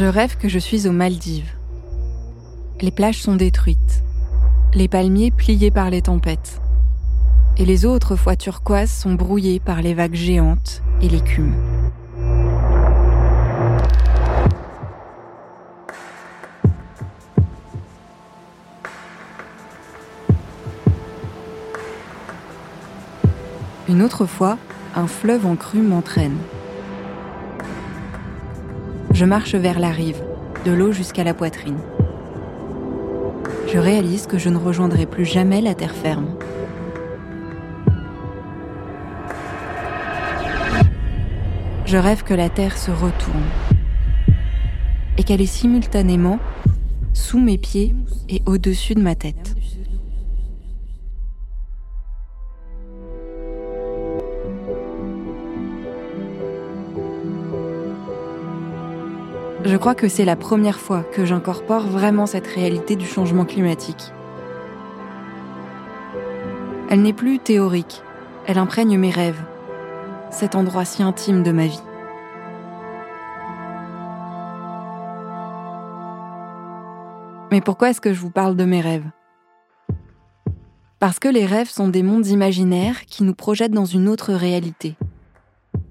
Je rêve que je suis aux Maldives. Les plages sont détruites, les palmiers pliés par les tempêtes, et les eaux autrefois turquoises sont brouillées par les vagues géantes et l'écume. Une autre fois, un fleuve en crue m'entraîne. Je marche vers la rive, de l'eau jusqu'à la poitrine. Je réalise que je ne rejoindrai plus jamais la terre ferme. Je rêve que la terre se retourne et qu'elle est simultanément sous mes pieds et au-dessus de ma tête. Je crois que c'est la première fois que j'incorpore vraiment cette réalité du changement climatique. Elle n'est plus théorique, elle imprègne mes rêves, cet endroit si intime de ma vie. Mais pourquoi est-ce que je vous parle de mes rêves? Parce que les rêves sont des mondes imaginaires qui nous projettent dans une autre réalité.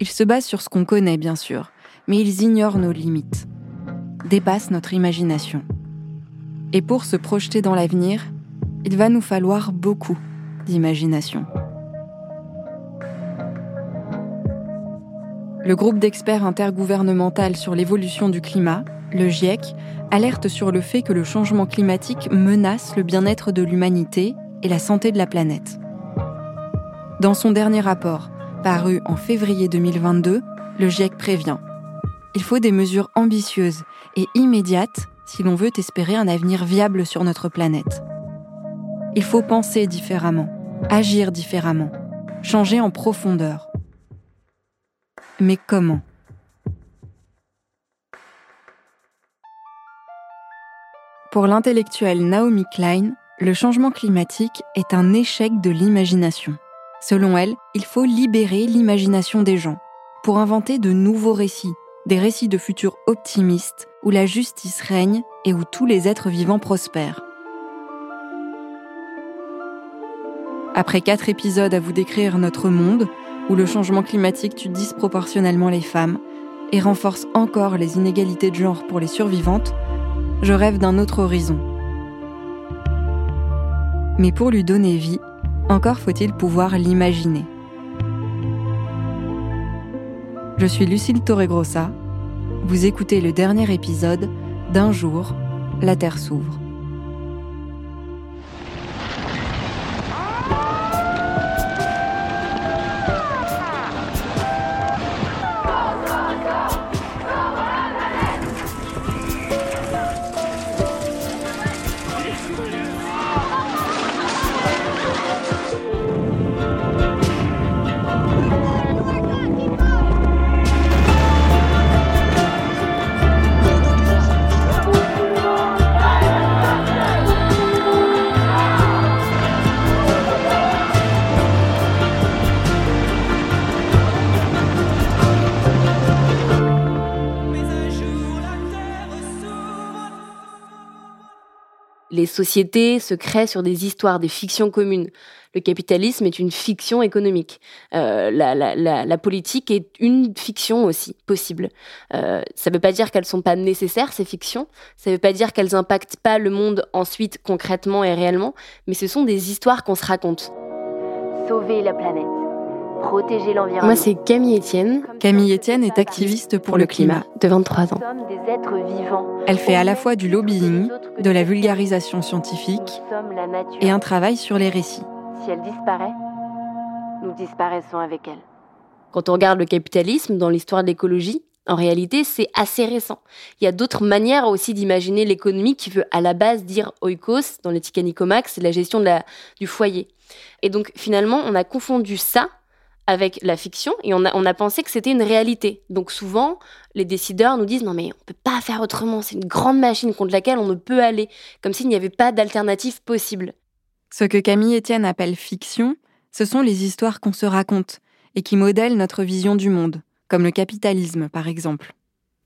Ils se basent sur ce qu'on connaît, bien sûr, mais ils ignorent nos limites, dépassent notre imagination. Et pour se projeter dans l'avenir, il va nous falloir beaucoup d'imagination. Le groupe d'experts intergouvernemental sur l'évolution du climat, le GIEC, alerte sur le fait que le changement climatique menace le bien-être de l'humanité et la santé de la planète. Dans son dernier rapport, paru en février 2022, le GIEC prévient Il faut des mesures ambitieuses et immédiates si l'on veut espérer un avenir viable sur notre planète. Il faut penser différemment, agir différemment, changer en profondeur. Mais comment? Pour l'intellectuelle Naomi Klein, le changement climatique est un échec de l'imagination. Selon elle, il faut libérer l'imagination des gens pour inventer de nouveaux récits, des récits de futurs optimistes où la justice règne et où tous les êtres vivants prospèrent. Après quatre épisodes à vous décrire notre monde, où le changement climatique tue disproportionnellement les femmes et renforce encore les inégalités de genre pour les survivantes, je rêve d'un autre horizon. Mais pour lui donner vie, encore faut-il pouvoir l'imaginer. Je suis Lucille Torregrossa. Vous écoutez le dernier épisode d'Un jour, la Terre s'ouvre. Les sociétés se créent sur des histoires, des fictions communes. Le capitalisme est une fiction économique. Euh, la, politique est une fiction aussi possible. Euh, ça ne veut pas dire qu'elles sont pas nécessaires, ces fictions. Ça ne veut pas dire qu'elles impactent pas le monde ensuite concrètement et réellement, mais ce sont des histoires qu'on se raconte. Sauver la planète. Protéger l'environnement. Moi, c'est Camille Etienne. Camille Etienne est activiste pour le climat, de 23 ans. Elle fait à la fois du lobbying, de la vulgarisation scientifique et un travail sur les récits. Si elle disparaît, nous disparaissons avec elle. Quand on regarde le capitalisme dans l'histoire de l'écologie, en réalité, c'est assez récent. Il y a d'autres manières aussi d'imaginer l'économie qui veut à la base dire oikos dans l'éthique Nicomax, c'est la gestion de la, du foyer. Et donc finalement, on a confondu ça avec la fiction et on a, on a pensé que c'était une réalité. Donc souvent, les décideurs nous disent non mais on peut pas faire autrement, c'est une grande machine contre laquelle on ne peut aller, comme s'il n'y avait pas d'alternative possible. Ce que Camille Etienne appelle fiction, ce sont les histoires qu'on se raconte et qui modèlent notre vision du monde, comme le capitalisme par exemple.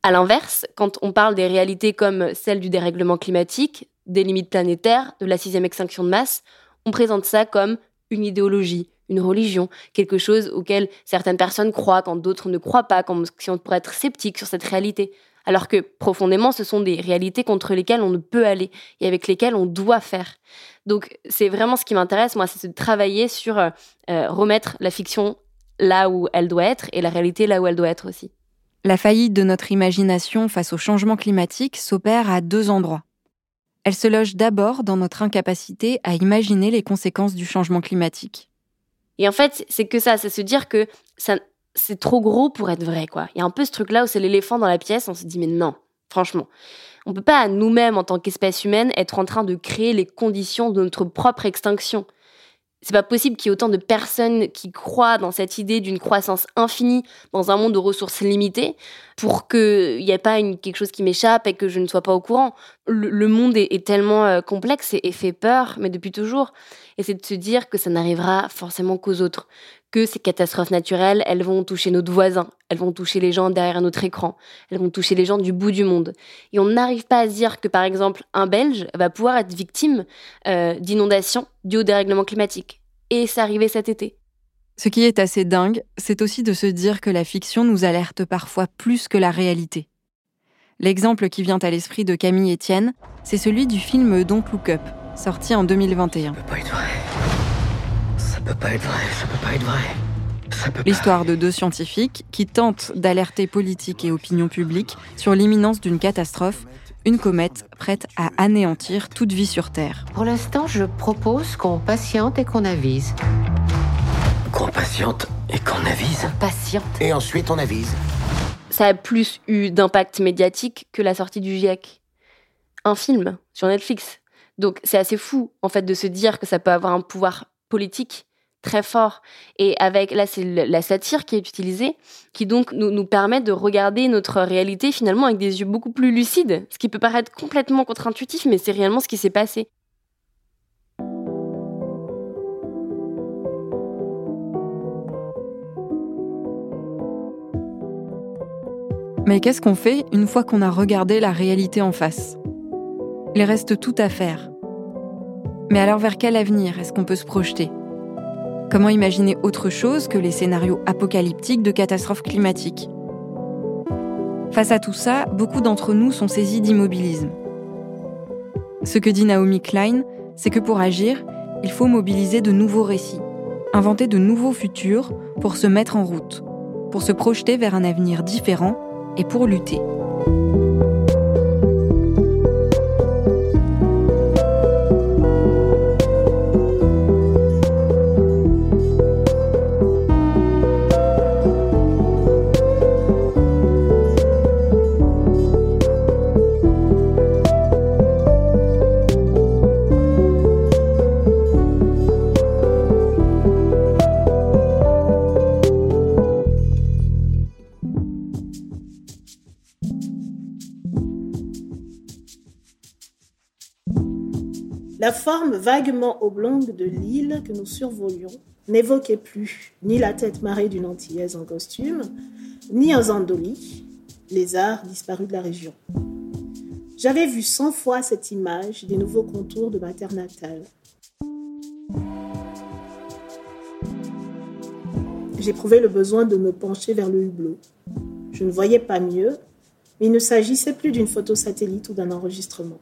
À l'inverse, quand on parle des réalités comme celle du dérèglement climatique, des limites planétaires, de la sixième extinction de masse, on présente ça comme une idéologie, une religion, quelque chose auquel certaines personnes croient quand d'autres ne croient pas, comme si on pourrait être sceptique sur cette réalité. Alors que profondément, ce sont des réalités contre lesquelles on ne peut aller et avec lesquelles on doit faire. Donc c'est vraiment ce qui m'intéresse, moi, c'est de travailler sur euh, euh, remettre la fiction là où elle doit être et la réalité là où elle doit être aussi. La faillite de notre imagination face au changement climatique s'opère à deux endroits. Elle se loge d'abord dans notre incapacité à imaginer les conséquences du changement climatique. Et en fait, c'est que ça, c'est se dire que ça, c'est trop gros pour être vrai, quoi. Il y a un peu ce truc-là où c'est l'éléphant dans la pièce, on se dit, mais non, franchement. On peut pas, nous-mêmes, en tant qu'espèce humaine, être en train de créer les conditions de notre propre extinction c'est pas possible qu'il y ait autant de personnes qui croient dans cette idée d'une croissance infinie dans un monde de ressources limitées pour qu'il n'y ait pas quelque chose qui m'échappe et que je ne sois pas au courant. Le, monde est, tellement euh, complexe et, fait peur, mais depuis toujours. Et c'est de se dire que ça n'arrivera forcément qu'aux autres, que ces catastrophes naturelles, elles vont toucher notre voisin, elles vont toucher les gens derrière notre écran, elles vont toucher les gens du bout du monde. Et on n'arrive pas à se dire que, par exemple, un Belge va pouvoir être victime euh, d'inondations dues au dérèglement climatique. Et c'est arrivé cet été. Ce qui est assez dingue, c'est aussi de se dire que la fiction nous alerte parfois plus que la réalité. L'exemple qui vient à l'esprit de Camille Etienne, c'est celui du film Don't Look Up, sorti en 2021. Ça peut pas être vrai. Ça peut pas être vrai, ça peut pas être vrai. L'histoire de deux scientifiques qui tentent d'alerter politique et opinion publique sur l'imminence d'une catastrophe, une comète prête à anéantir toute vie sur Terre. Pour l'instant, je propose qu'on patiente et qu'on avise. Qu'on patiente et qu'on avise Patiente. Et ensuite on avise. Ça a plus eu d'impact médiatique que la sortie du GIEC. Un film sur Netflix. Donc c'est assez fou en fait de se dire que ça peut avoir un pouvoir politique très fort. Et avec, là, c'est la satire qui est utilisée, qui donc nous, nous permet de regarder notre réalité finalement avec des yeux beaucoup plus lucides, ce qui peut paraître complètement contre-intuitif, mais c'est réellement ce qui s'est passé. Mais qu'est-ce qu'on fait une fois qu'on a regardé la réalité en face? Il reste tout à faire. Mais alors vers quel avenir est-ce qu'on peut se projeter? Comment imaginer autre chose que les scénarios apocalyptiques de catastrophes climatiques? Face à tout ça, beaucoup d'entre nous sont saisis d'immobilisme. Ce que dit Naomi Klein, c'est que pour agir, il faut mobiliser de nouveaux récits, inventer de nouveaux futurs pour se mettre en route, pour se projeter vers un avenir différent et pour lutter. La forme vaguement oblongue de l'île que nous survolions n'évoquait plus ni la tête marée d'une Antillaise en costume, ni un Zandoli, lézard disparu de la région. J'avais vu cent fois cette image des nouveaux contours de ma terre natale. J'éprouvais le besoin de me pencher vers le hublot. Je ne voyais pas mieux, mais il ne s'agissait plus d'une photo satellite ou d'un enregistrement.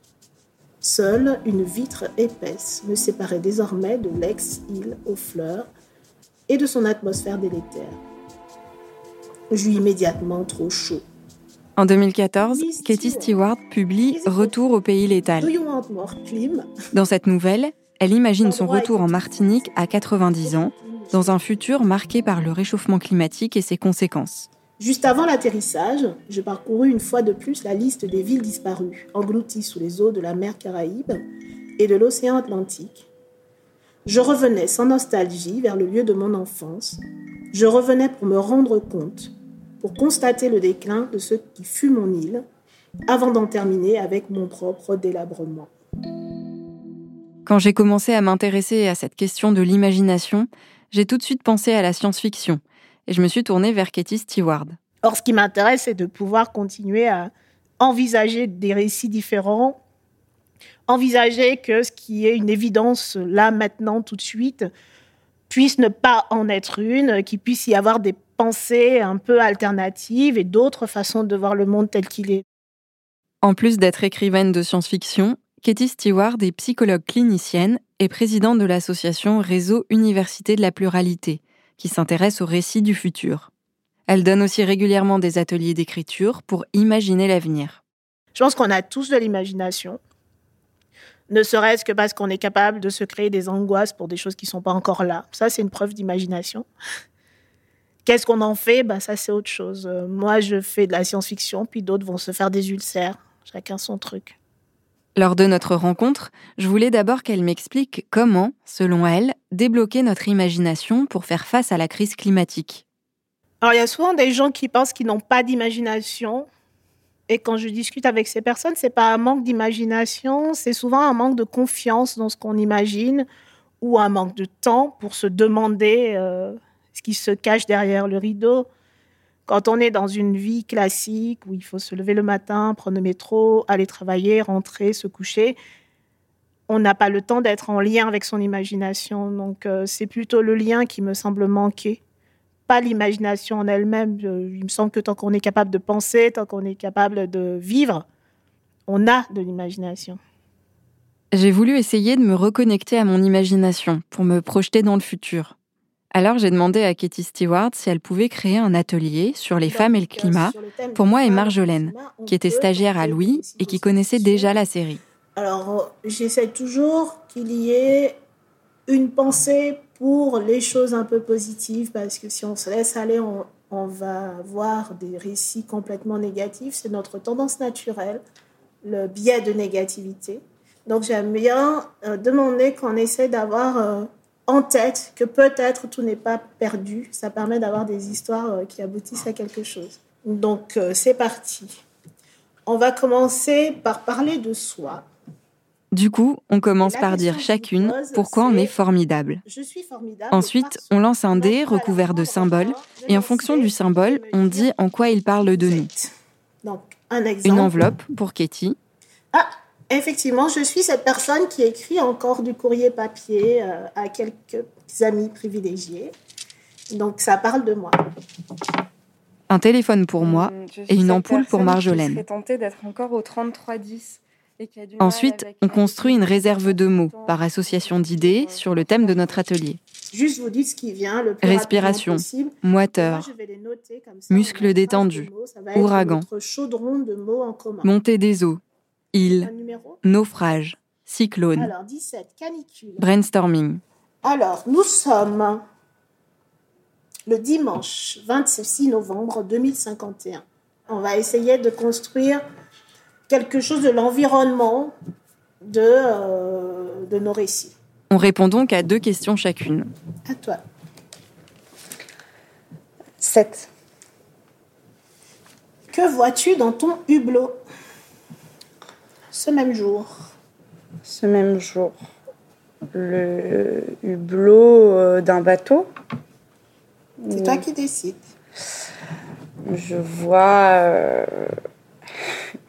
Seule une vitre épaisse me séparait désormais de l'ex-île aux fleurs et de son atmosphère délétère. J'eus immédiatement trop chaud. En 2014, Katie Stewart publie Retour au pays létal. Dans cette nouvelle, elle imagine son retour en Martinique à 90 ans, dans un futur marqué par le réchauffement climatique et ses conséquences. Juste avant l'atterrissage, je parcourus une fois de plus la liste des villes disparues, englouties sous les eaux de la mer Caraïbe et de l'océan Atlantique. Je revenais sans nostalgie vers le lieu de mon enfance. Je revenais pour me rendre compte, pour constater le déclin de ce qui fut mon île, avant d'en terminer avec mon propre délabrement. Quand j'ai commencé à m'intéresser à cette question de l'imagination, j'ai tout de suite pensé à la science-fiction et je me suis tournée vers Katie Stewart. Or, ce qui m'intéresse, c'est de pouvoir continuer à envisager des récits différents, envisager que ce qui est une évidence là, maintenant, tout de suite, puisse ne pas en être une, qu'il puisse y avoir des pensées un peu alternatives et d'autres façons de voir le monde tel qu'il est. En plus d'être écrivaine de science-fiction, Katie Stewart est psychologue clinicienne et présidente de l'association Réseau Université de la Pluralité, qui s'intéresse aux récits du futur. Elle donne aussi régulièrement des ateliers d'écriture pour imaginer l'avenir. Je pense qu'on a tous de l'imagination, ne serait-ce que parce qu'on est capable de se créer des angoisses pour des choses qui ne sont pas encore là. Ça, c'est une preuve d'imagination. Qu'est-ce qu'on en fait? Bah, Ça, c'est autre chose. Euh, moi, je fais de la science-fiction, puis d'autres vont se faire des ulcères. Chacun son truc. Lors de notre rencontre, je voulais d'abord qu'elle m'explique comment, selon elle, débloquer notre imagination pour faire face à la crise climatique. Alors, il y a souvent des gens qui pensent qu'ils n'ont pas d'imagination. Et quand je discute avec ces personnes, c'est pas un manque d'imagination, c'est souvent un manque de confiance dans ce qu'on imagine ou un manque de temps pour se demander euh, ce qui se cache derrière le rideau. Quand on est dans une vie classique où il faut se lever le matin, prendre le métro, aller travailler, rentrer, se coucher, on n'a pas le temps d'être en lien avec son imagination. Donc euh, c'est plutôt le lien qui me semble manquer, pas l'imagination en elle-même. il me semble que tant qu'on est capable de penser, tant qu'on est capable de vivre, on a de l'imagination. J'ai voulu essayer de me reconnecter à mon imagination pour me projeter dans le futur. Alors j'ai demandé à Katie Stewart si elle pouvait créer un atelier sur les femmes et le climat pour moi et Marjolaine, qui était stagiaire à Louis et qui connaissait déjà la série. Alors j'essaie toujours qu'il y ait une pensée pour les choses un peu positives parce que si on se laisse aller, on, on va avoir des récits complètement négatifs. C'est notre tendance naturelle, le biais de négativité. Donc j'aime bien euh, demander qu'on essaie d'avoir euh, en tête que peut-être tout n'est pas perdu. Ça permet d'avoir des histoires euh, qui aboutissent à quelque chose. Donc euh, c'est parti. On va commencer par parler de soi. Du coup, on commence par dire chacune pourquoi on est formidable. Je suis formidable. Ensuite, on lance un dé recouvert de symboles et en fonction du symbole, on dit en quoi il parle de nous. Donc, un exemple. Une enveloppe pour Katie. Ah, Effectivement, je suis cette personne qui écrit encore du courrier papier euh, à quelques amis privilégiés. Donc ça parle de moi. Un téléphone pour moi hum, et une ampoule pour Marjolaine. d'être encore au 3310. Ensuite, on construit une réserve de mots par association d'idées sur le thème de notre atelier. Juste vous dites ce qui vient le plus Respiration, moiteur, muscles détendus, ouragan, montée des eaux, île, naufrage, cyclone, Alors, 17, canicule. brainstorming. Alors, nous sommes le dimanche 26 novembre 2051. On va essayer de construire quelque chose de l'environnement de, euh, de nos récits. On répond donc à deux questions chacune. À toi. 7. Que vois-tu dans ton hublot? Ce même jour Ce même jour. Le hublot euh, d'un bateau. C'est toi qui décides. Je vois euh,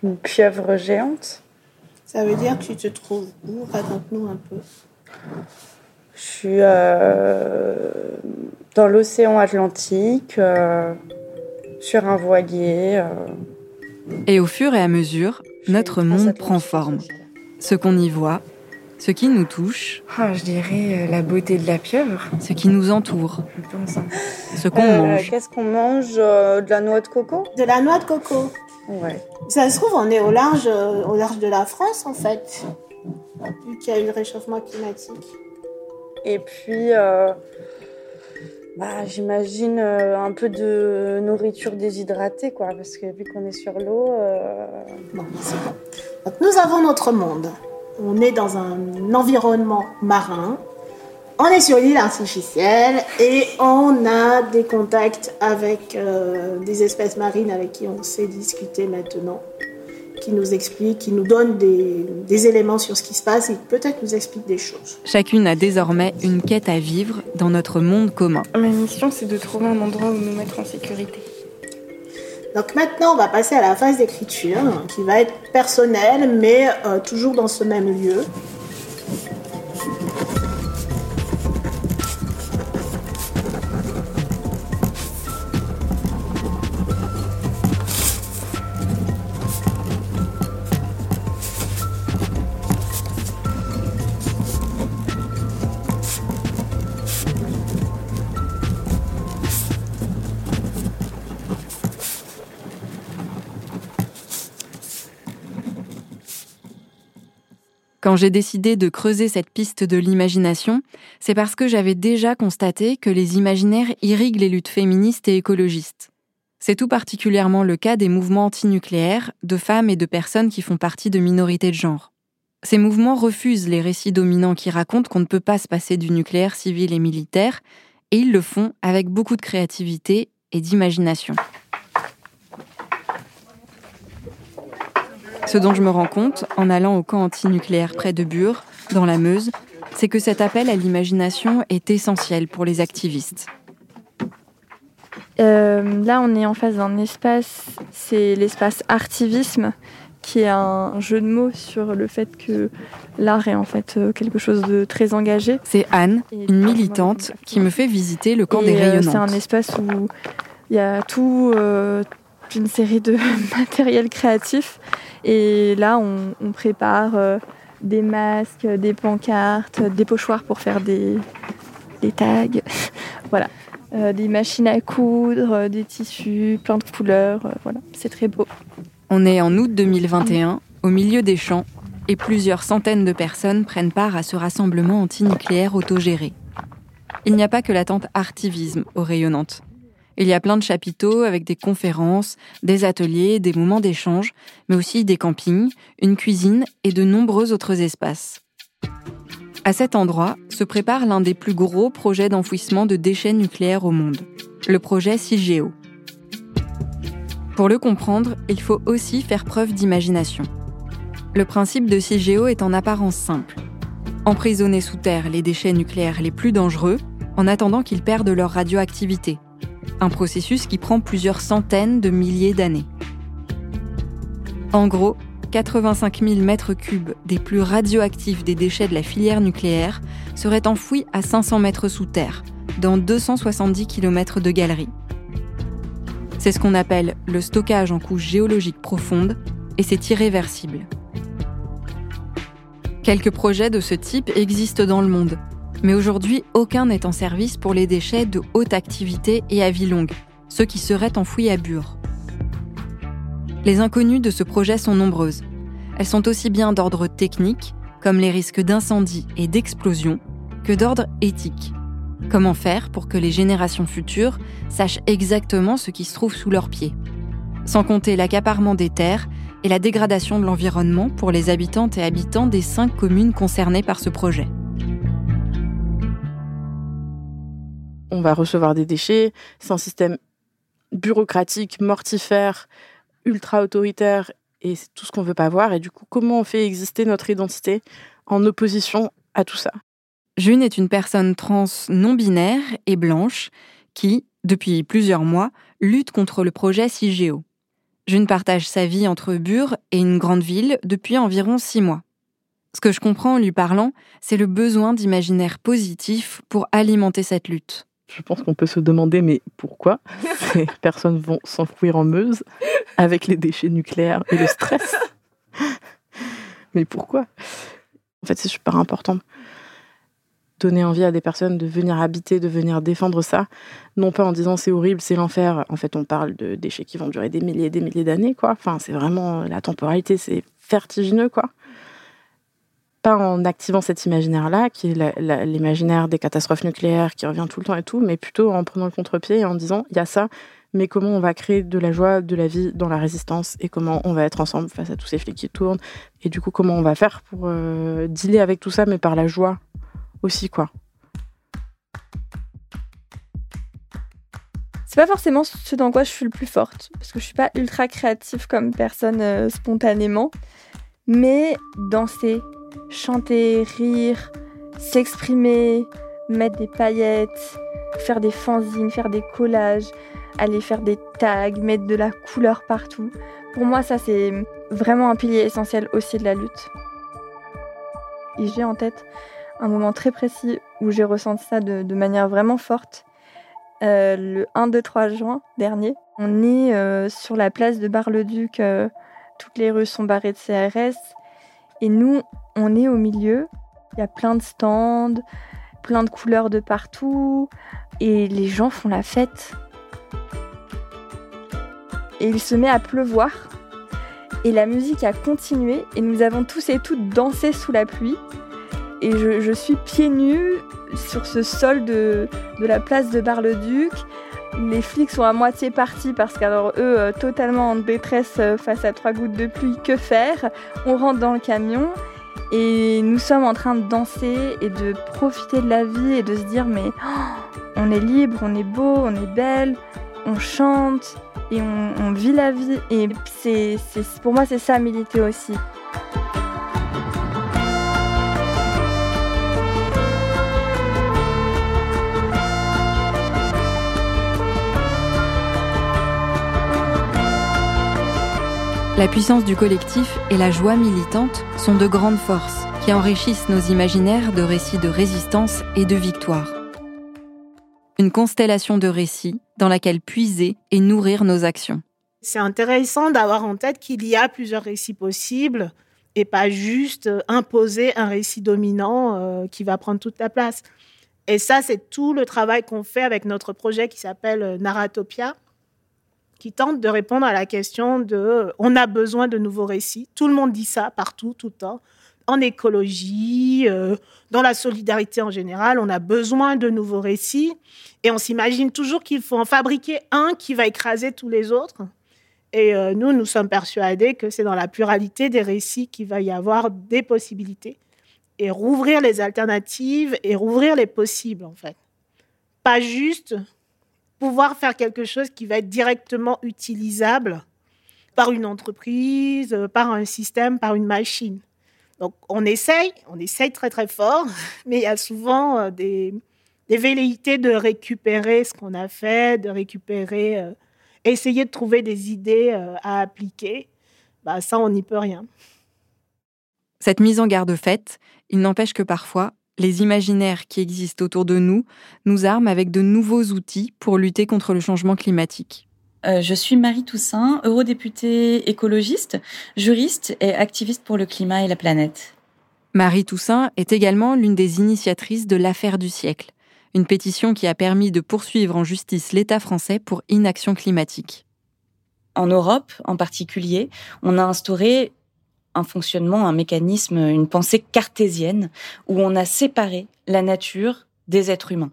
une pieuvre géante. Ça veut dire que tu te trouves où? Raconte-nous un peu. Je suis euh, dans l'océan Atlantique, sur un voilier. Et au fur et à mesure, notre monde prend forme. Ce qu'on y voit, Ce qui nous touche. Ah, je dirais euh, la beauté de la pieuvre. Ce qui nous entoure. Je pense. hein. Ce qu'on Euh, mange. Qu'est-ce qu'on mange Euh, De la noix de coco? De la noix de coco. Ouais. Ça se trouve, on est au large, au large de la France, en fait. Vu qu'il y a eu le réchauffement climatique. Et puis, euh, bah, j'imagine euh, un peu de nourriture déshydratée, quoi, parce que vu qu'on est sur l'eau, euh, Bon, c'est bon. Nous avons notre monde. On est dans un environnement marin. On est sur l'île artificielle et on a des contacts avec euh, des espèces marines avec qui on sait discuter maintenant, qui nous expliquent, qui nous donnent des, des éléments sur ce qui se passe et peut-être nous expliquent des choses. Chacune a désormais une quête à vivre dans notre monde commun. ma mission, c'est de trouver un endroit où nous mettre en sécurité. Donc maintenant, on va passer à la phase d'écriture qui va être personnelle, mais euh, toujours dans ce même lieu. Quand j'ai décidé de creuser cette piste de l'imagination, c'est parce que j'avais déjà constaté que les imaginaires irriguent les luttes féministes et écologistes. C'est tout particulièrement le cas des mouvements antinucléaires, de femmes et de personnes qui font partie de minorités de genre. Ces mouvements refusent les récits dominants qui racontent qu'on ne peut pas se passer du nucléaire civil et militaire, et ils le font avec beaucoup de créativité et d'imagination. Ce dont je me rends compte en allant au camp antinucléaire près de Bure, dans la Meuse, c'est que cet appel à l'imagination est essentiel pour les activistes. Euh, là, on est en face d'un espace, c'est l'espace artivisme, qui est un jeu de mots sur le fait que l'art est en fait euh, quelque chose de très engagé. C'est Anne, une militante, qui me fait visiter le camp des Et, euh, rayonnantes. C'est un espace où il y a tout, euh, une série de matériel créatif. Et là, on, prépare euh, des masques, des pancartes, des pochoirs pour faire des, tags. voilà. Euh, des machines à coudre, euh, des tissus, plein de couleurs. voilà, c'est très beau. On est en août 2021, au milieu des champs, et plusieurs centaines de personnes prennent part à ce rassemblement antinucléaire autogéré. Il n'y a pas que la tente Artivisme aux rayonnantes. Il y a plein de chapiteaux avec des conférences, des ateliers, des moments d'échange, mais aussi des campings, une cuisine et de nombreux autres espaces. À cet endroit se prépare l'un des plus gros projets d'enfouissement de déchets nucléaires au monde, le projet CIGEO. Pour le comprendre, il faut aussi faire preuve d'imagination. Le principe de CIGEO est en apparence simple. Emprisonner sous terre les déchets nucléaires les plus dangereux en attendant qu'ils perdent leur radioactivité. Un processus qui prend plusieurs centaines de milliers d'années. En gros, 85 000 mètres cubes des plus radioactifs des déchets de la filière nucléaire seraient enfouis à 500 mètres sous terre, dans 270 km de galeries. C'est ce qu'on appelle le stockage en couche géologique profonde et c'est irréversible. Quelques projets de ce type existent dans le monde, mais aujourd'hui aucun n'est en service pour les déchets de haute activité et à vie longue, ceux qui seraient enfouis à Bure. Les inconnues de ce projet sont nombreuses. Elles sont aussi bien d'ordre technique, comme les risques d'incendie et d'explosion, que d'ordre éthique. Comment faire pour que les générations futures sachent exactement ce qui se trouve sous leurs pieds? Sans compter l'accaparement des terres et la dégradation de l'environnement pour les habitantes et habitants des cinq communes concernées par ce projet. On va recevoir des déchets, c'est un système bureaucratique, mortifère, ultra autoritaire et c'est tout ce qu'on veut pas voir. Et du coup, comment on fait exister notre identité en opposition à tout ça? June est une personne trans non binaire et blanche qui, depuis plusieurs mois, lutte contre le projet CIGEO. June partage sa vie entre Bure et une grande ville depuis environ six mois. Ce que je comprends en lui parlant, c'est le besoin d'imaginaire positif pour alimenter cette lutte. Je pense qu'on peut se demander, mais pourquoi ces personnes vont s'enfouir en Meuse avec les déchets nucléaires et le stress? Mais pourquoi? En fait, c'est super important. Donner envie à des personnes de venir habiter, de venir défendre ça. Non pas en disant c'est horrible, c'est l'enfer. En fait, on parle de déchets qui vont durer des milliers et des milliers d'années, quoi. Enfin, c'est vraiment la temporalité, c'est vertigineux, quoi. Pas en activant cet imaginaire-là, qui est l'imaginaire des catastrophes nucléaires qui revient tout le temps et tout, mais plutôt en prenant le contre-pied et en disant il y a ça, mais comment on va créer de la joie, de la vie dans la résistance et comment on va être ensemble face à tous ces flics qui tournent et du coup comment on va faire pour euh, dealer avec tout ça mais par la joie aussi quoi. C'est pas forcément ce dans quoi je suis le plus forte parce que je suis pas ultra créative comme personne euh, spontanément mais danser, chanter, rire, s'exprimer, mettre des paillettes, faire des fanzines, faire des collages, aller faire des tags, mettre de la couleur partout. Pour moi, ça, c'est vraiment un pilier essentiel aussi de la lutte. Et j'ai en tête un moment très précis où j'ai ressenti ça de, manière vraiment forte. Euh, le 1, 2, 3 juin dernier, on est euh, sur la place de Bar-le-Duc. Euh, toutes les rues sont barrées de CRS. Et nous, on est au milieu. Il y a plein de stands, plein de couleurs de partout. Et les gens font la fête et il se met à pleuvoir. Et la musique a continué et nous avons tous et toutes dansé sous la pluie. Et je, suis pieds nus sur ce sol de, la place de Bar-le-Duc. Les flics sont à moitié partis parce qu'alors eux, euh, totalement en détresse euh, face à trois gouttes de pluie, que faire? On rentre dans le camion et nous sommes en train de danser et de profiter de la vie et de se dire mais oh, on est libre, on est beau, on est belle, on chante, et on, vit la vie. Et c'est, pour moi, c'est ça, militer aussi. La puissance du collectif et la joie militante sont de grandes forces qui enrichissent nos imaginaires de récits de résistance et de victoire une constellation de récits dans laquelle puiser et nourrir nos actions. C'est intéressant d'avoir en tête qu'il y a plusieurs récits possibles et pas juste imposer un récit dominant euh, qui va prendre toute la place. Et ça, c'est tout le travail qu'on fait avec notre projet qui s'appelle euh, Narratopia, qui tente de répondre à la question de on a besoin de nouveaux récits. Tout le monde dit ça partout, tout le temps en écologie, euh, dans la solidarité en général. On a besoin de nouveaux récits et on s'imagine toujours qu'il faut en fabriquer un qui va écraser tous les autres. Et euh, nous, nous sommes persuadés que c'est dans la pluralité des récits qu'il va y avoir des possibilités et rouvrir les alternatives et rouvrir les possibles, en fait. Pas juste pouvoir faire quelque chose qui va être directement utilisable par une entreprise, par un système, par une machine. Donc on essaye, on essaye très très fort, mais il y a souvent euh, des, velléités de récupérer ce qu'on a fait, de récupérer, euh, essayer de trouver des idées euh, à appliquer. Bah, ça, on n'y peut rien. Cette mise en garde faite, il n'empêche que parfois, les imaginaires qui existent autour de nous nous arment avec de nouveaux outils pour lutter contre le changement climatique. Euh, je suis Marie Toussaint, eurodéputée écologiste, juriste et activiste pour le climat et la planète. Marie Toussaint est également l'une des initiatrices de l'affaire du siècle, une pétition qui a permis de poursuivre en justice l'État français pour inaction climatique. En Europe, en particulier, on a instauré un fonctionnement, un mécanisme, une pensée cartésienne où on a séparé la nature des êtres humains.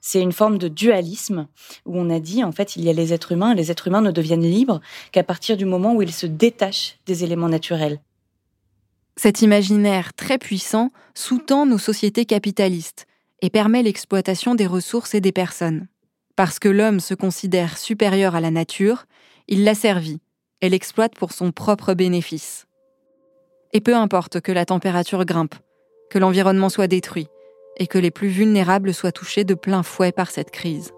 C'est une forme de dualisme où on a dit, en fait, il y a les êtres humains, les êtres humains ne deviennent libres qu'à partir du moment où ils se détachent des éléments naturels. Cet imaginaire très puissant sous-tend nos sociétés capitalistes et permet l'exploitation des ressources et des personnes. Parce que l'homme se considère supérieur à la nature, il l'a servi et l'exploite pour son propre bénéfice. Et peu importe que la température grimpe, que l'environnement soit détruit, et que les plus vulnérables soient touchés de plein fouet par cette crise.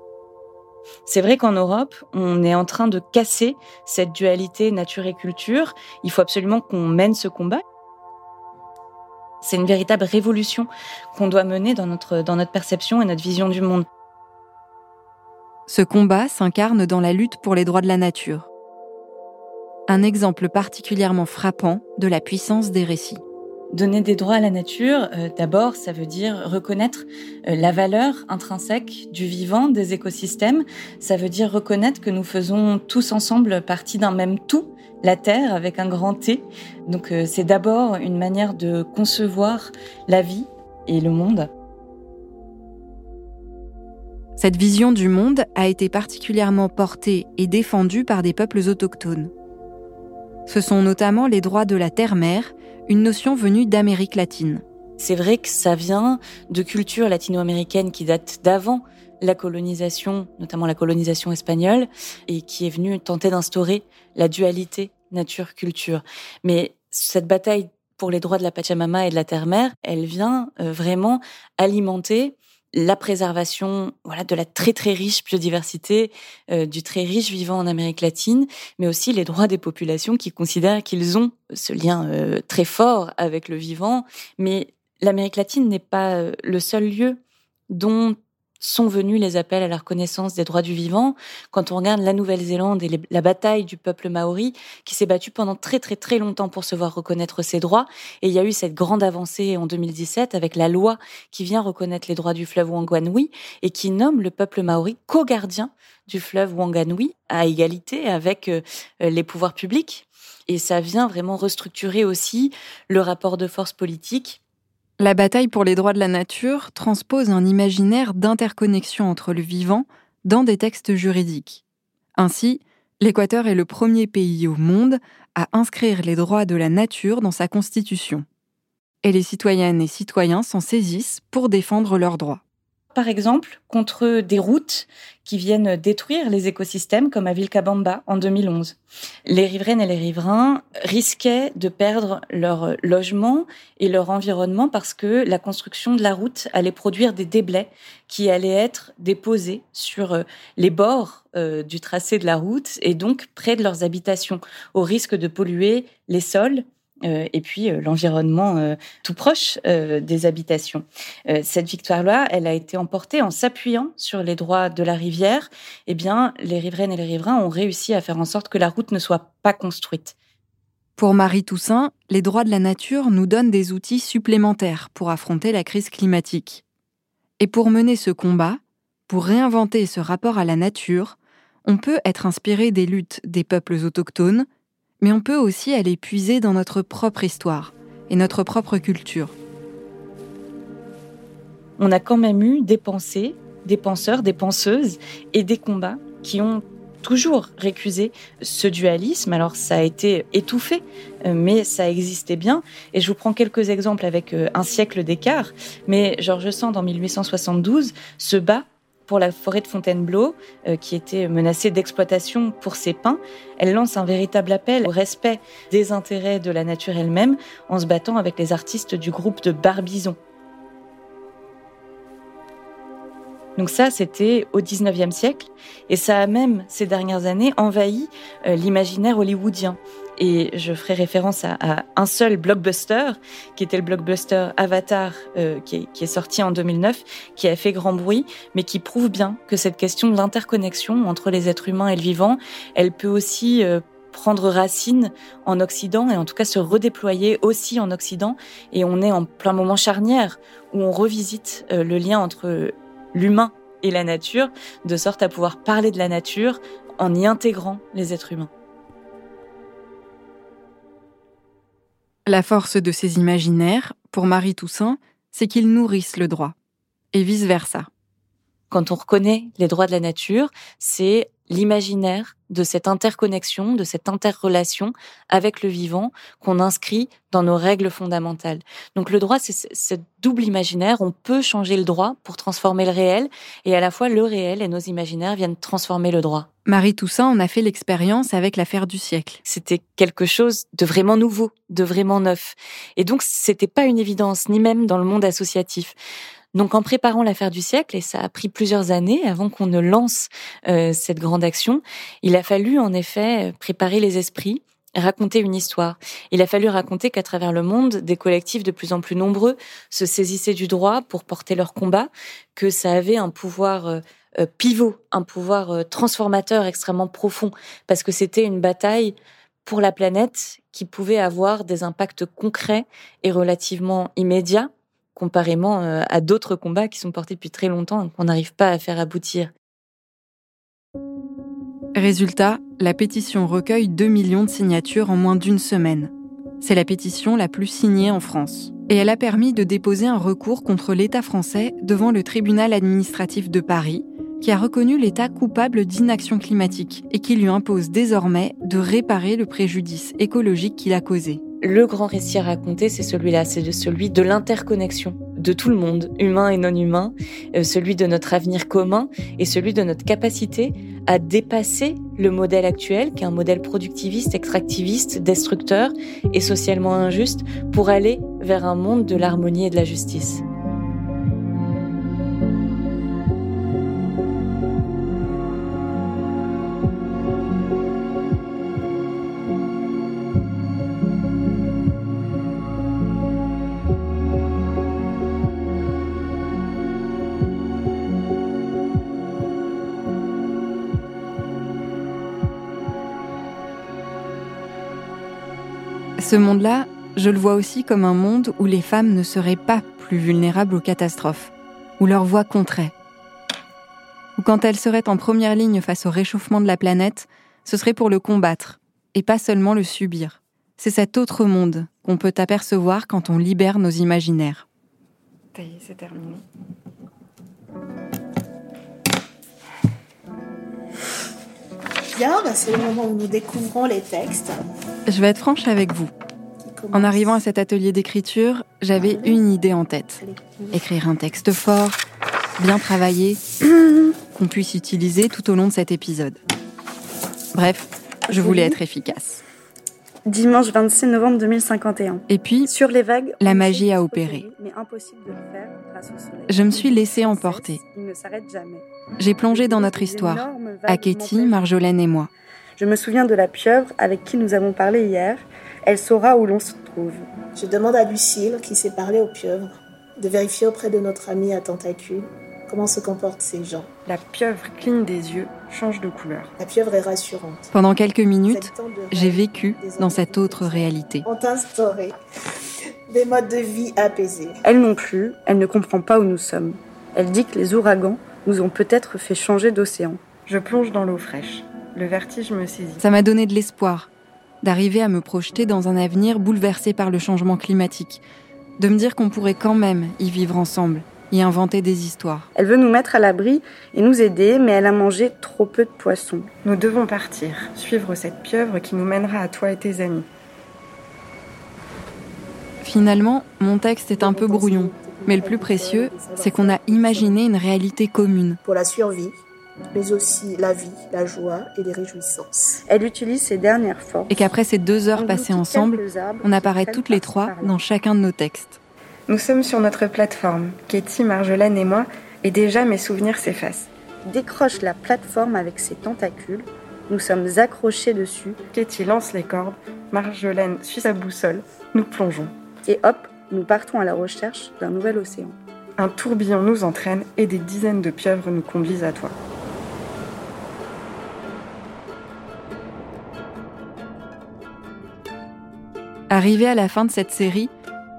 C'est vrai qu'en Europe, on est en train de casser cette dualité nature et culture. Il faut absolument qu'on mène ce combat. C'est une véritable révolution qu'on doit mener dans notre, dans notre perception et notre vision du monde. Ce combat s'incarne dans la lutte pour les droits de la nature. Un exemple particulièrement frappant de la puissance des récits. Donner des droits à la nature, euh, d'abord, ça veut dire reconnaître euh, la valeur intrinsèque du vivant, des écosystèmes. Ça veut dire reconnaître que nous faisons tous ensemble partie d'un même tout, la Terre avec un grand T. Donc euh, c'est d'abord une manière de concevoir la vie et le monde. Cette vision du monde a été particulièrement portée et défendue par des peuples autochtones. Ce sont notamment les droits de la terre-mère, une notion venue d'Amérique latine. C'est vrai que ça vient de cultures latino-américaines qui datent d'avant la colonisation, notamment la colonisation espagnole, et qui est venue tenter d'instaurer la dualité nature-culture. Mais cette bataille pour les droits de la Pachamama et de la terre-mère, elle vient euh, vraiment alimenter la préservation voilà de la très très riche biodiversité euh, du très riche vivant en Amérique latine mais aussi les droits des populations qui considèrent qu'ils ont ce lien euh, très fort avec le vivant. Mais l'Amérique latine n'est pas euh, le seul lieu dont sont venus les appels à la reconnaissance des droits du vivant. Quand on regarde la Nouvelle-Zélande et la bataille du peuple maori, qui s'est battu pendant très très très longtemps pour se voir reconnaître ses droits, et il y a eu cette grande avancée en 2017 avec la loi qui vient reconnaître les droits du fleuve Wanganui et qui nomme le peuple maori co-gardien du fleuve Wanganui à égalité avec euh, les pouvoirs publics. Et ça vient vraiment restructurer aussi le rapport de force politique la bataille pour les droits de la nature transpose un imaginaire d'interconnexion entre le vivant dans des textes juridiques. Ainsi, l'Équateur est le premier pays au monde à inscrire les droits de la nature dans sa constitution. Et les citoyennes et citoyens s'en saisissent pour défendre leurs droits par exemple, contre des routes qui viennent détruire les écosystèmes, comme à Vilcabamba en 2011. Les riveraines et les riverains risquaient de perdre leur logement et leur environnement parce que la construction de la route allait produire des déblais qui allaient être déposés sur euh, les bords euh, du tracé de la route et donc près de leurs habitations, au risque de polluer les sols et puis euh, l'environnement euh, tout proche des habitations. cette victoire-là, elle a été emportée en s'appuyant sur les droits de la rivière. Eh bien, les riveraines et les riverains ont réussi à faire en sorte que la route ne soit pas construite. Pour Marie Toussaint, les droits de la nature nous donnent des outils supplémentaires pour affronter la crise climatique. Et pour mener ce combat, pour réinventer ce rapport à la nature, on peut être inspiré des luttes des peuples autochtones, mais on peut aussi aller puiser dans notre propre histoire et notre propre culture. On a quand même eu des pensées, des penseurs, des penseuses et des combats qui ont toujours récusé ce dualisme. Alors ça a été étouffé, euh, mais ça existait bien. Et je vous prends quelques exemples avec euh, un siècle d'écart. Mais Georges Sand, en 1872, se bat pour la forêt de Fontainebleau, euh, qui était menacée d'exploitation pour ses pins, elle lance un véritable appel au respect des intérêts de la nature elle-même en se battant avec les artistes du groupe de Barbizon. Donc ça, c'était au 19e siècle, et ça a même, ces dernières années, envahi euh, l'imaginaire hollywoodien. Et je ferai référence à, un seul blockbuster, qui était le blockbuster Avatar, euh, qui, est, sorti en 2009, qui a fait grand bruit, mais qui prouve bien que cette question de l'interconnexion entre les êtres humains et le vivant, elle peut aussi euh, prendre racine en Occident et en tout cas se redéployer aussi en Occident. Et on est en plein moment charnière où on revisite euh, le lien entre l'humain et la nature, de sorte à pouvoir parler de la nature en y intégrant les êtres humains. La force de ces imaginaires, pour Marie Toussaint, c'est qu'ils nourrissent le droit, et vice-versa. Quand on reconnaît les droits de la nature, c'est l'imaginaire de cette interconnexion, de cette interrelation avec le vivant qu'on inscrit dans nos règles fondamentales. Donc le droit, c'est ce double imaginaire. On peut changer le droit pour transformer le réel, et à la fois le réel et nos imaginaires viennent transformer le droit. Marie Toussaint en a fait l'expérience avec l'affaire du siècle. C'était quelque chose de vraiment nouveau, de vraiment neuf. Et donc, c'était pas une évidence, ni même dans le monde associatif. Donc en préparant l'affaire du siècle, et ça a pris plusieurs années avant qu'on ne lance euh, cette grande action, il a fallu en effet préparer les esprits, raconter une histoire. Il a fallu raconter qu'à travers le monde, des collectifs de plus en plus nombreux se saisissaient du droit pour porter leur combat, que ça avait un pouvoir euh, euh, pivot, un pouvoir transformateur extrêmement profond, parce que c'était une bataille pour la planète qui pouvaient avoir des impacts concrets et relativement immédiats, comparément euh, à d'autres combats qui sont portés depuis très longtemps et qu'on n'arrive pas à faire aboutir. Résultat, la pétition recueille 2 millions de signatures en moins d'une semaine. C'est la pétition la plus signée en France. Et elle a permis de déposer un recours contre l'État français devant le tribunal administratif de Paris, qui a reconnu l'État coupable d'inaction climatique et qui lui impose désormais de réparer le préjudice écologique qu'il a causé. Le grand récit à raconter, c'est celui-là, c'est celui de l'interconnexion de tout le monde, humain et non humain, euh, celui de notre avenir commun et celui de notre capacité à dépasser le modèle actuel, qui est un modèle productiviste, extractiviste, destructeur et socialement injuste, pour aller vers un monde de l'harmonie et de la justice. Ce monde-là, je le vois aussi comme un monde où les femmes ne seraient pas plus vulnérables aux catastrophes, où leur voix compterait. Ou quand elles seraient en première ligne face au réchauffement de la planète, ce serait pour le combattre, et pas seulement le subir. C'est cet autre monde qu'on peut apercevoir quand on libère nos imaginaires. Ça c'est terminé. Bien, bah, c'est le moment où nous découvrons les textes. Je vais être franche avec vous. En arrivant à cet atelier d'écriture, j'avais une idée en tête. Écrire un texte fort, bien travaillé, qu'on puisse utiliser tout au long de cet épisode. Bref, je voulais être efficace. Dimanche 26 novembre 2051. Et puis, Sur les vagues, la magie a opéré. mais impossible de le faire grâce au soleil. Je me suis laissée emporter. Il ne s'arrête jamais. J'ai plongé dans notre histoire, à Katie, Marjolaine et moi. Je me souviens de la pieuvre avec qui nous avons parlé hier. Elle saura où l'on se trouve. Je demande à Lucille, qui s'est parlé aux pieuvres, de vérifier auprès de notre ami à tentacules comment se comportent ces gens. La pieuvre cligne des yeux, change de couleur. La pieuvre est rassurante. Pendant quelques minutes, j'ai vécu dans cette autre réalité. ont instauré des modes de vie apaisés. Elle non plus, elle ne comprend pas où nous sommes. Elle dit que les ouragans nous ont peut-être fait changer d'océan. Je plonge dans l'eau fraîche. Le vertige me saisit. Ça m'a donné de l'espoir d'arriver à me projeter dans un avenir bouleversé par le changement climatique, de me dire qu'on pourrait quand même y vivre ensemble, y inventer des histoires. Elle veut nous mettre à l'abri et nous aider, mais elle a mangé trop peu de poissons. Nous devons partir, suivre cette pieuvre qui nous mènera à toi et tes amis. Finalement, mon texte est un peu brouillon, mais le plus précieux, c'est qu'on a imaginé une réalité commune. Pour la survie, mais aussi la vie, la joie et les réjouissances. Elle utilise ses dernières forces. Et qu'après ces deux heures passées ensemble, on apparaît toutes les trois dans chacun de nos textes. Nous sommes sur notre plateforme, Katie, Marjolaine et moi, et déjà mes souvenirs s'effacent. Décroche la plateforme avec ses tentacules. Nous sommes accrochés dessus. Katie lance les cordes, Marjolaine suit sa boussole, nous plongeons. Et hop, nous partons à la recherche d'un nouvel océan. Un tourbillon nous entraîne et des dizaines de pieuvres nous conduisent à toi. Arrivé à la fin de cette série,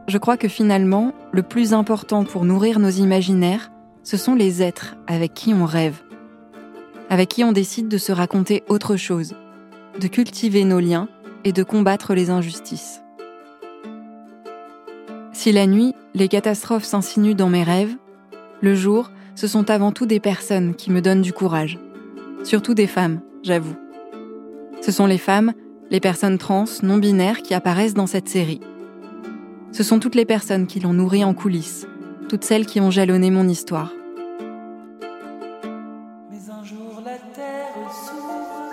je crois que finalement, le plus important pour nourrir nos imaginaires, ce sont les êtres avec qui on rêve, avec qui on décide de se raconter autre chose, de cultiver nos liens et de combattre les injustices. Si la nuit, les catastrophes s'insinuent dans mes rêves, le jour, ce sont avant tout des personnes qui me donnent du courage. Surtout des femmes, j'avoue. Ce sont les femmes, les personnes trans, non binaires qui apparaissent dans cette série. Ce sont toutes les personnes qui l'ont nourrie en coulisses, toutes celles qui ont jalonné mon histoire. Mais un jour la terre s'ouvre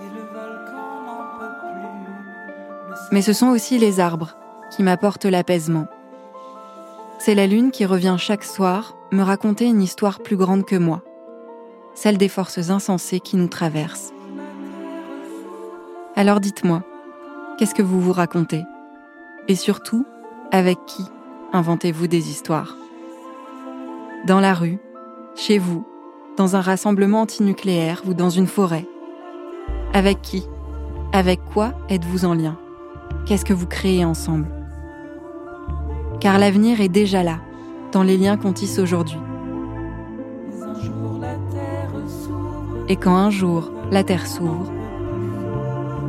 et le volcan n'en peut plus. Le Mais ce sont aussi les arbres qui m'apportent l'apaisement. C'est la lune qui revient chaque soir me raconter une histoire plus grande que moi, celle des forces insensées qui nous traversent. Alors dites-moi, qu'est-ce que vous vous racontez? Et surtout, avec qui inventez-vous des histoires? Dans la rue, chez vous, dans un rassemblement antinucléaire ou dans une forêt? Avec qui? Avec quoi êtes-vous en lien? Qu'est-ce que vous créez ensemble? Car l'avenir est déjà là, dans les liens qu'on tisse aujourd'hui. Et quand un jour la Terre s'ouvre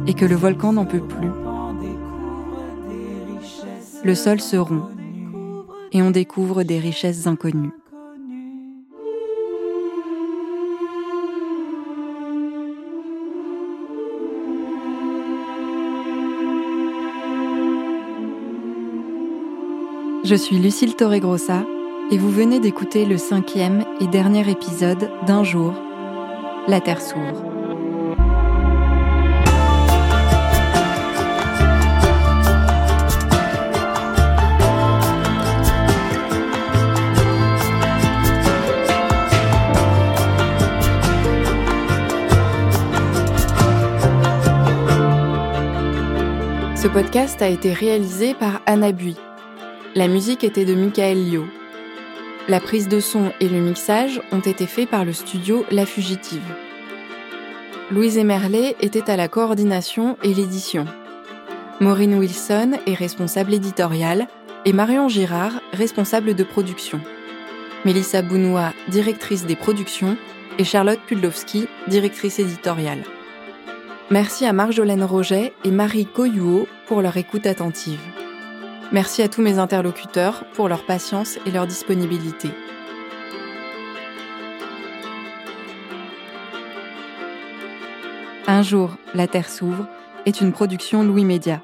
et que le volcan n'en peut plus, le sol se rompt et on découvre des richesses inconnues. Je suis Lucille Torregrossa et vous venez d'écouter le cinquième et dernier épisode d'Un jour, la Terre s'ouvre. Ce podcast a été réalisé par Anna Bui. La musique était de Michael Lio. La prise de son et le mixage ont été faits par le studio La Fugitive. Louise Emerlet était à la coordination et l'édition. Maureen Wilson est responsable éditoriale et Marion Girard, responsable de production. Mélissa Bounois, directrice des productions, et Charlotte Pudlowski, directrice éditoriale. Merci à Marjolaine Roget et Marie Coyuot pour leur écoute attentive. Merci à tous mes interlocuteurs pour leur patience et leur disponibilité. Un jour, la Terre s'ouvre est une production Louis Média.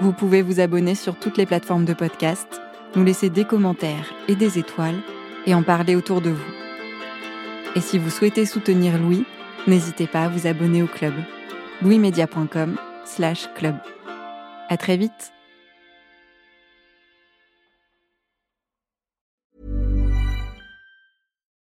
Vous pouvez vous abonner sur toutes les plateformes de podcast, nous laisser des commentaires et des étoiles et en parler autour de vous. Et si vous souhaitez soutenir Louis, n'hésitez pas à vous abonner au club louismedia.com slash club. À très vite